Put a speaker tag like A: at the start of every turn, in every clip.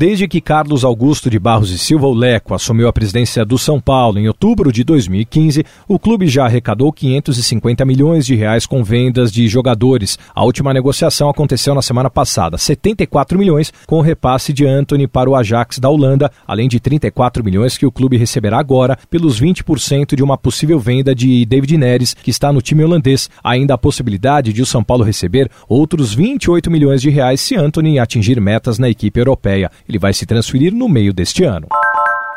A: Desde que Carlos Augusto de Barros e Silva Leco assumiu a presidência do São Paulo em outubro de 2015, o clube já arrecadou 550 milhões de reais com vendas de jogadores. A última negociação aconteceu na semana passada, 74 milhões com o repasse de Anthony para o Ajax da Holanda, além de 34 milhões que o clube receberá agora pelos 20% de uma possível venda de David Neres, que está no time holandês. Ainda a possibilidade de o São Paulo receber outros 28 milhões de reais se Anthony atingir metas na equipe europeia. Ele vai se transferir no meio deste ano.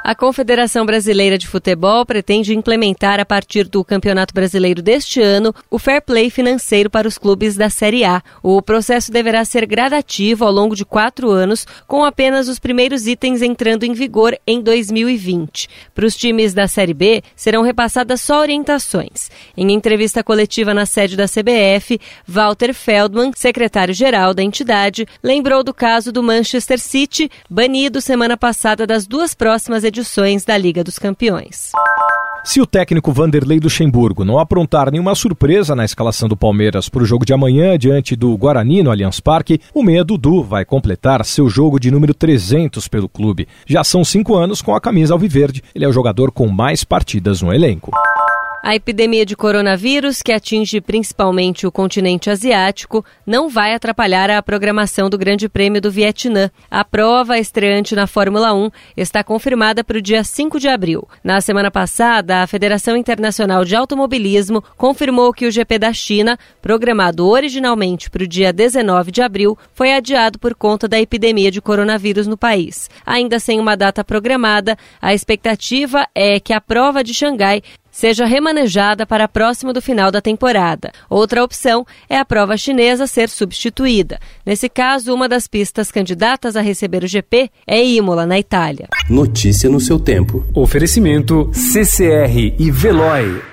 B: A Confederação Brasileira de Futebol pretende implementar a partir do Campeonato Brasileiro deste ano o fair play financeiro para os clubes da Série A. O processo deverá ser gradativo ao longo de quatro anos, com apenas os primeiros itens entrando em vigor em 2020. Para os times da Série B, serão repassadas só orientações. Em entrevista coletiva na sede da CBF, Walter Feldman, secretário-geral da entidade, lembrou do caso do Manchester City, banido semana passada das duas próximas edições edições da Liga dos Campeões.
A: Se o técnico Vanderlei Luxemburgo não aprontar nenhuma surpresa na escalação do Palmeiras para o jogo de amanhã diante do Guarani no Allianz Parque, o meia Dudu vai completar seu jogo de número 300 pelo clube. Já são cinco anos com a camisa alviverde, ele é o jogador com mais partidas no elenco.
B: A epidemia de coronavírus, que atinge principalmente o continente asiático, não vai atrapalhar a programação do Grande Prêmio do Vietnã. A prova estreante na Fórmula 1 está confirmada para o dia 5 de abril. Na semana passada, a Federação Internacional de Automobilismo confirmou que o GP da China, programado originalmente para o dia 19 de abril, foi adiado por conta da epidemia de coronavírus no país. Ainda sem uma data programada, a expectativa é que a prova de Xangai seja remanejada para próximo do final da temporada. Outra opção é a prova chinesa ser substituída. Nesse caso, uma das pistas candidatas a receber o GP é Imola, na Itália.
C: Notícia no seu tempo.
D: Oferecimento CCR e Veloy.